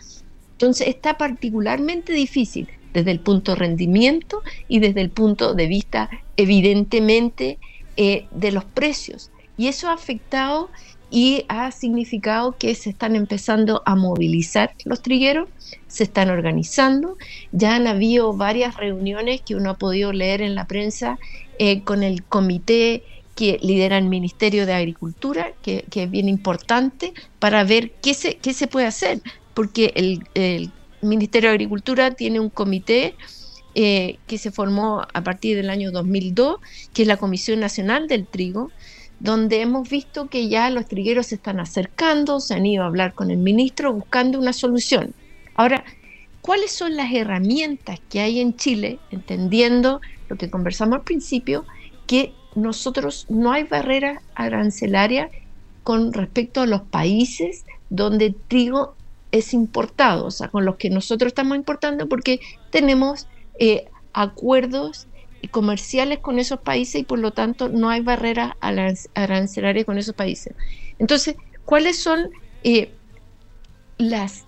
Entonces está particularmente difícil desde el punto de rendimiento y desde el punto de vista, evidentemente, eh, de los precios. Y eso ha afectado y ha significado que se están empezando a movilizar los trigueros, se están organizando, ya han habido varias reuniones que uno ha podido leer en la prensa eh, con el comité que lidera el Ministerio de Agricultura, que, es bien importante, para ver qué se, qué se puede hacer, porque el, Ministerio de Agricultura tiene un comité eh, que se formó a partir del año 2002, que es la Comisión Nacional del Trigo, donde hemos visto que ya los trigueros se están acercando, se han ido a hablar con el ministro buscando una solución. Ahora, ¿cuáles son las herramientas que hay en Chile, entendiendo lo que conversamos al principio, que nosotros no hay barrera arancelaria con respecto a los países donde el trigo es importado, o sea, con los que nosotros estamos importando porque tenemos eh, acuerdos comerciales con esos países y por lo tanto no hay barrera arancelaria con esos países. Entonces, ¿cuáles son eh, las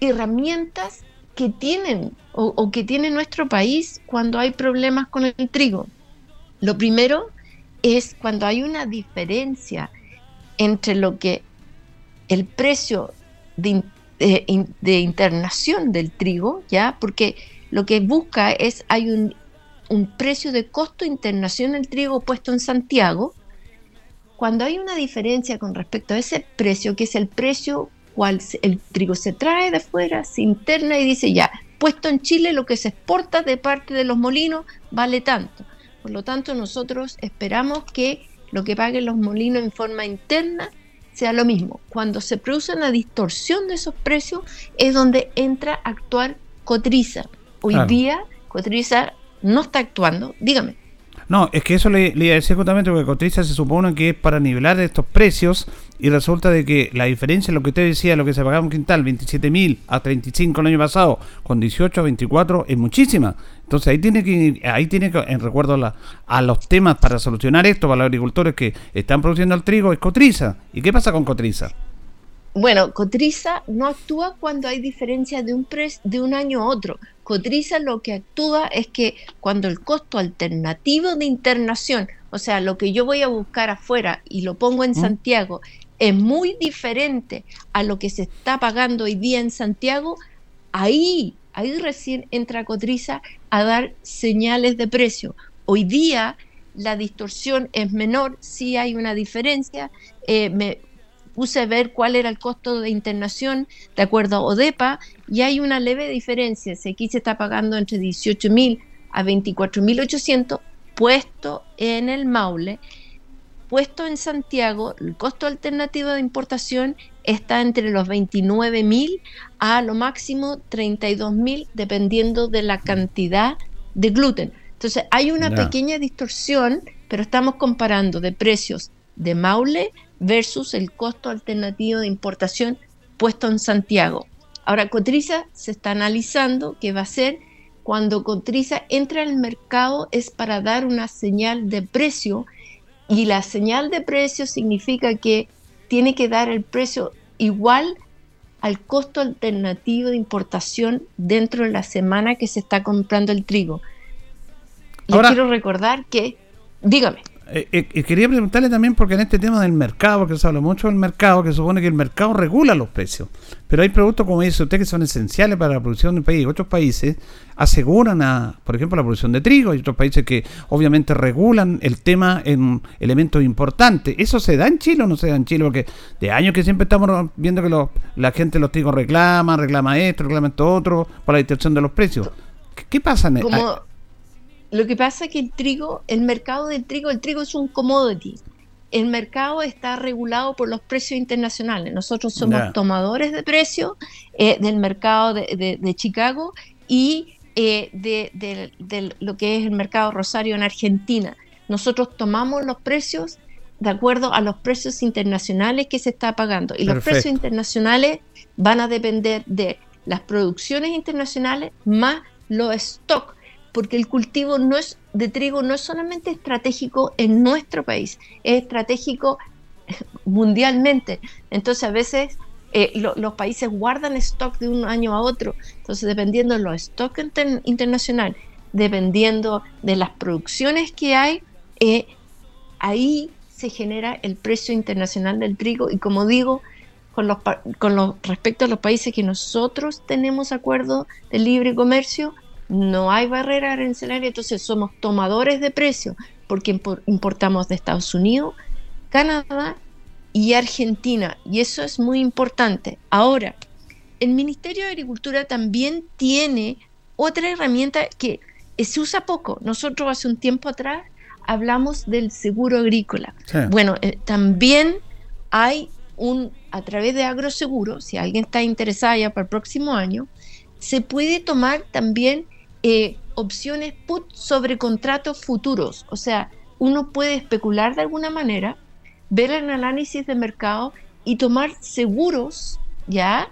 herramientas que tienen o, que tiene nuestro país cuando hay problemas con el trigo? Lo primero es cuando hay una diferencia entre lo que el precio de, de, internación del trigo, ¿ya? Porque lo que busca es, hay un, un precio de costo de internación del trigo puesto en Santiago, cuando hay una diferencia con respecto a ese precio, que es el precio cual el trigo se trae de fuera, se interna y dice ya, puesto en Chile lo que se exporta de parte de los molinos vale tanto. Por lo tanto, nosotros esperamos que lo que paguen los molinos en forma interna sea lo mismo. Cuando se produce una distorsión de esos precios es donde entra a actuar Cotriza. Hoy día Cotriza no está actuando. Dígame. No, es que eso le, le iba a decir justamente porque Cotriza se supone que es para nivelar estos precios y resulta de que la diferencia, lo que usted decía, lo que se pagaba un quintal, 27 mil a 35 el año pasado, con 18 a 24, es muchísima. Entonces ahí tiene que, ahí tiene que, en recuerdo a, a los temas para solucionar esto para los agricultores que están produciendo el trigo, es Cotriza. ¿Y qué pasa con Cotriza? Bueno, Cotriza no actúa cuando hay diferencia de un, pre de un año a otro. Cotriza lo que actúa es que cuando el costo alternativo de internación, o sea, lo que yo voy a buscar afuera y lo pongo en ¿Mm? Santiago, es muy diferente a lo que se está pagando hoy día en Santiago, ahí, ahí recién entra Cotriza a dar señales de precio. Hoy día la distorsión es menor, sí hay una diferencia. Eh, me, puse a ver cuál era el costo de internación de acuerdo a ODEPA y hay una leve diferencia. Si aquí se está pagando entre 18.000 a 24.800 puesto en el Maule, puesto en Santiago, el costo alternativo de importación está entre los 29.000 a lo máximo 32.000 dependiendo de la cantidad de gluten. Entonces hay una pequeña distorsión, pero estamos comparando de precios de Maule versus el costo alternativo de importación puesto en Santiago. Ahora, Cotriza se está analizando qué va a ser cuando Cotriza entra al mercado es para dar una señal de precio y la señal de precio significa que tiene que dar el precio igual al costo alternativo de importación dentro de la semana que se está comprando el trigo. Le quiero recordar que, dígame. Eh, eh, quería preguntarle también, porque en este tema del mercado, porque se habla mucho del mercado, que supone que el mercado regula los precios. Pero hay productos, como dice usted, que son esenciales para la producción del país. Otros países aseguran, a, por ejemplo, la producción de trigo. y otros países que obviamente regulan el tema en elementos importantes. ¿Eso se da en Chile o no se da en Chile? Porque de años que siempre estamos viendo que la gente los trigos reclama, reclama esto, reclama esto otro, por la distorsión de los precios. ¿Qué, pasa en Como lo que pasa es que el trigo, el mercado del trigo, el trigo es un commodity. El mercado está regulado por los precios internacionales. Nosotros somos tomadores de precios eh, del mercado de, Chicago y eh, de, lo que es el mercado Rosario en Argentina. Nosotros tomamos los precios de acuerdo a los precios internacionales que se está pagando. Y los precios internacionales van a depender de las producciones internacionales más los stocks porque el cultivo no es, de trigo no es solamente estratégico en nuestro país, es estratégico mundialmente. Entonces a veces eh, los países guardan stock de un año a otro. Entonces dependiendo de los stocks internacionales, dependiendo de las producciones que hay, eh, ahí se genera el precio internacional del trigo y como digo, con los, con los respecto a los países que nosotros tenemos acuerdo de libre comercio, no hay barrera arancelaria, entonces somos tomadores de precio porque importamos de Estados Unidos, Canadá y Argentina, y eso es muy importante. Ahora, el Ministerio de Agricultura también tiene otra herramienta que se usa poco. Nosotros hace un tiempo atrás hablamos del seguro agrícola. Bueno, eh, también hay un, a través de agroseguro, si alguien está interesado ya para el próximo año, se puede tomar también eh, opciones put sobre contratos futuros. O sea, uno puede especular de alguna manera, ver el análisis de mercado y tomar seguros ya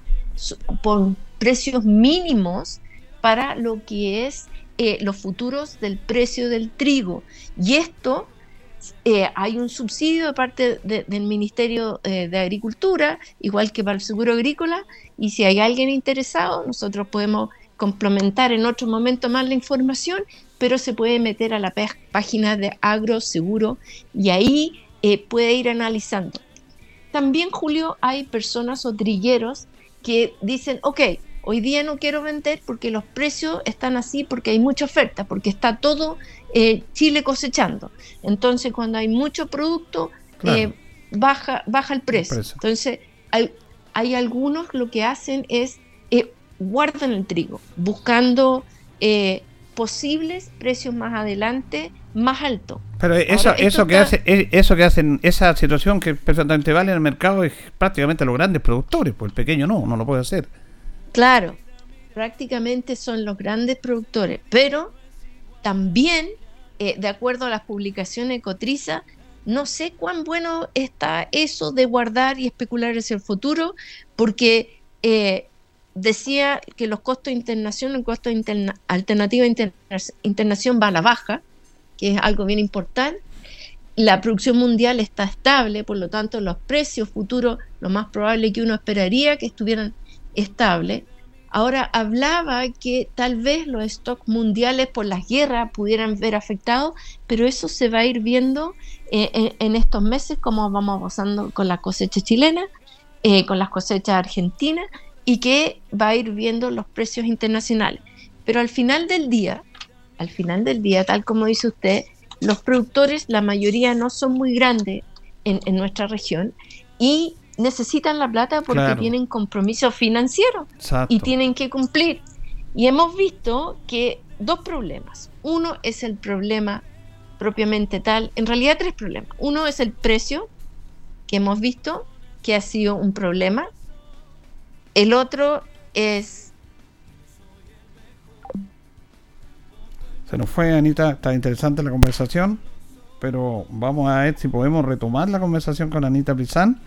por precios mínimos para lo que es eh, los futuros del precio del trigo. Y esto eh, hay un subsidio de parte del Ministerio de Agricultura, igual que para el seguro agrícola, y si hay alguien interesado, nosotros podemos complementar en otro momento más la información, pero se puede meter a la página de Agroseguro y ahí puede ir analizando. También, Julio, hay personas o trilleros que dicen, ok, hoy día no quiero vender porque los precios están así, porque hay mucha oferta, porque está todo eh, Chile cosechando. Entonces, cuando hay mucho producto, eh, baja, baja el precio. Entonces, hay, hay, algunos lo que hacen es eh, guardan el trigo, buscando posibles precios más adelante más altos. Pero eso, eso que hace, eso que hacen, esa situación que perfectamente vale en el mercado es prácticamente los grandes productores, pues el pequeño no, no lo puede hacer. Claro, prácticamente son los grandes productores, pero también, eh, de acuerdo a las publicaciones Cotriza, no sé cuán bueno está eso de guardar y especular hacia el futuro, porque eh, decía que los costos de internación, el costo interna, alternativa de internación va a la baja, que es algo bien importante. La producción mundial está estable, por lo tanto los precios futuros, lo más probable que uno esperaría que estuvieran estables. Ahora hablaba que tal vez los stocks mundiales por las guerras pudieran ver afectados, pero eso se va a ir viendo eh, en, estos meses, como vamos pasando con la cosecha chilena, eh, con las cosechas argentinas, y que va a ir viendo los precios internacionales. Pero al final del día, al final del día, tal como dice usted, los productores, la mayoría no son muy grandes en, nuestra región y necesitan la plata porque tienen compromisos financieros y tienen que cumplir. Y hemos visto que dos problemas. Uno es el problema propiamente tal, en realidad tres problemas. Uno es el precio, que hemos visto que ha sido un problema. El otro es Se nos fue, Anita. Está interesante la conversación. Pero vamos a ver si podemos retomar la conversación con Anita Pizán.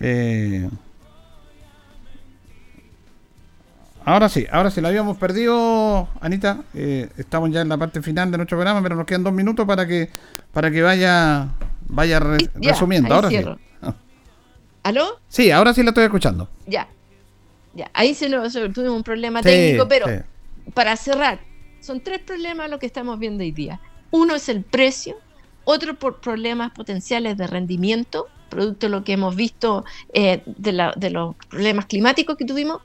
Eh, ahora sí, ahora sí, la habíamos perdido, Anita. Eh, estamos ya en la parte final de nuestro programa, pero nos quedan dos minutos para que para que vaya vaya resumiendo. Ahora sí. ¿Aló? Sí, ahora sí la estoy escuchando. Ya. Ya, ahí se nos tuvimos un problema técnico, pero para cerrar, son tres problemas lo que estamos viendo hoy día. Uno es el precio, otro por problemas potenciales de rendimiento, producto de lo que hemos visto eh, de, de los problemas climáticos que tuvimos.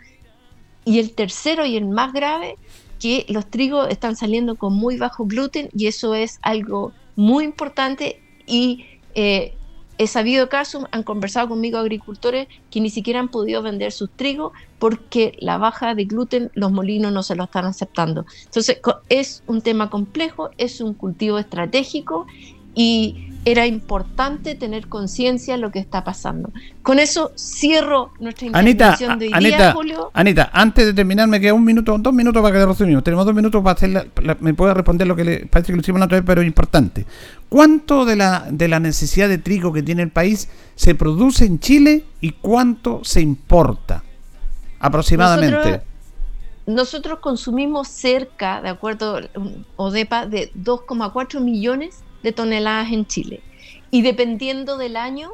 Y el tercero y el más grave, que los trigos están saliendo con muy bajo gluten y eso es algo muy importante y eh, he sabido casos, han conversado conmigo agricultores que ni siquiera han podido vender sus trigos porque la baja de gluten los molinos no se lo están aceptando. Entonces es un tema complejo, es un cultivo estratégico y era importante tener conciencia de lo que está pasando. Con eso cierro nuestra intervención de hoy día, Julio. Anita, antes de terminar, me queda un minuto, dos minutos para que resumimos. Tenemos dos minutos para hacer me puede responder lo que le parece que lo hicimos la otra vez, pero es importante. ¿Cuánto de la, de la necesidad de trigo que tiene el país se produce en Chile y cuánto se importa? Aproximadamente. Nosotros, consumimos cerca, de acuerdo ODEPA, de 2,4 millones de toneladas en Chile. Y dependiendo del año,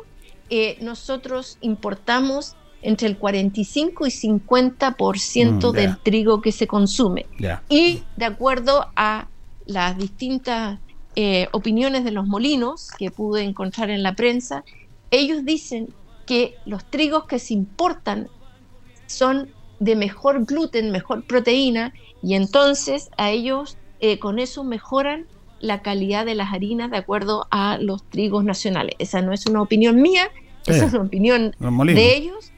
eh, nosotros importamos entre el 45 y 50% mm, del trigo que se consume. Y de acuerdo a las distintas eh, opiniones de los molinos que pude encontrar en la prensa, ellos dicen que los trigos que se importan son de mejor gluten, mejor proteína, y entonces a ellos eh, con eso mejoran la calidad de las harinas de acuerdo a los trigos nacionales. Esa no es una opinión mía, esa es una opinión de ellos,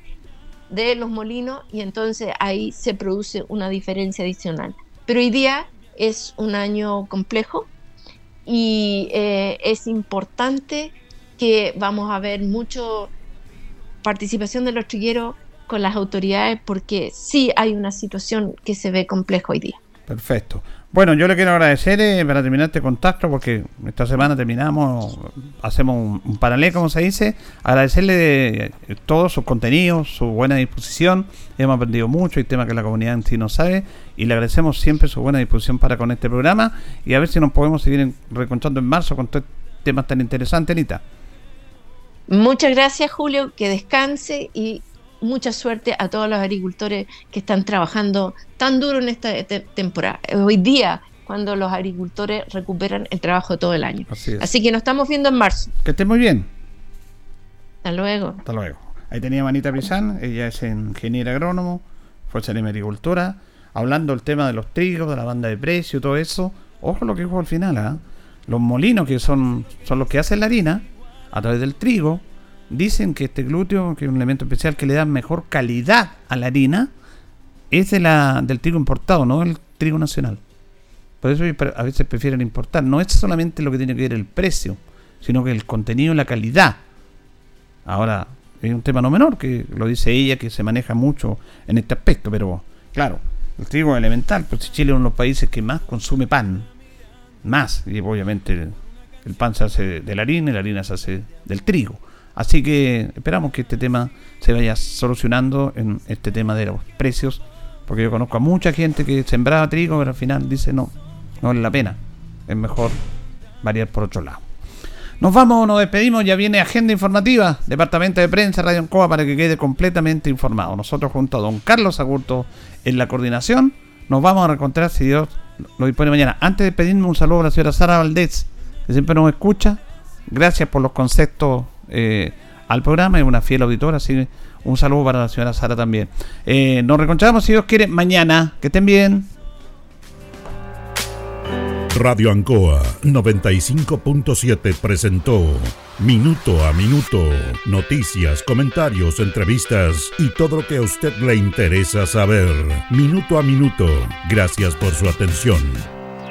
de los molinos, y entonces ahí se produce una diferencia adicional. Pero hoy día es un año complejo y eh, es importante que vamos a ver mucho participación de los trigueros con las autoridades porque sí hay una situación que se ve compleja hoy día. Perfecto. Bueno, yo le quiero agradecer eh, para terminar este contacto, porque esta semana terminamos, hacemos un, paralelo, como se dice. Agradecerle eh, todos sus contenidos, su buena disposición. Hemos aprendido mucho, hay temas que la comunidad en sí no sabe. Y le agradecemos siempre su buena disposición para con este programa. Y a ver si nos podemos seguir reconchando en marzo con temas tan interesantes, Anita. Muchas gracias, Julio. Que descanse y mucha suerte a todos los agricultores que están trabajando tan duro en esta temporada. Hoy día, cuando los agricultores recuperan el trabajo todo el año. Así, que nos estamos viendo en marzo. Que esté muy bien. Hasta luego. Hasta luego. Ahí tenía Manita Pizán, ella es ingeniera agrónomo, fuerza de agricultura, hablando del tema de los trigos, de la banda de precio, todo eso. Ojo lo que dijo al final, ¿ah? Los molinos que son, son los que hacen la harina a través del trigo, dicen que este glúteo, que es un elemento especial que le da mejor calidad a la harina, es de la, del trigo importado, no el trigo nacional. Por eso a veces prefieren importar. No es solamente lo que tiene que ver el precio, sino que el contenido y la calidad. Ahora, es un tema no menor, que lo dice ella, que se maneja mucho en este aspecto, pero claro, el trigo es elemental, pues Chile es uno de los países que más consume pan, más, y obviamente el pan se hace de la harina y la harina se hace del trigo. Así que esperamos que este tema se vaya solucionando en este tema de los precios, porque yo conozco a mucha gente que sembraba trigo, pero al final dice no, no vale la pena, es mejor variar por otro lado. Nos vamos, nos despedimos, ya viene agenda informativa, Departamento de Prensa, Radio Ancoa, para que quede completamente informado. Nosotros junto a don Carlos Agurto en la coordinación, nos vamos a reencontrar si Dios lo dispone mañana. Antes de despedirme, un saludo a la señora Sara Valdés, que siempre nos escucha. Gracias por los conceptos eh, al programa, es una fiel auditora, así un saludo para la señora Sara también. Eh, nos reconchamos si Dios quiere mañana. Que estén bien. Radio Ancoa 95.7 presentó Minuto a Minuto, noticias, comentarios, entrevistas y todo lo que a usted le interesa saber. Minuto a Minuto, gracias por su atención.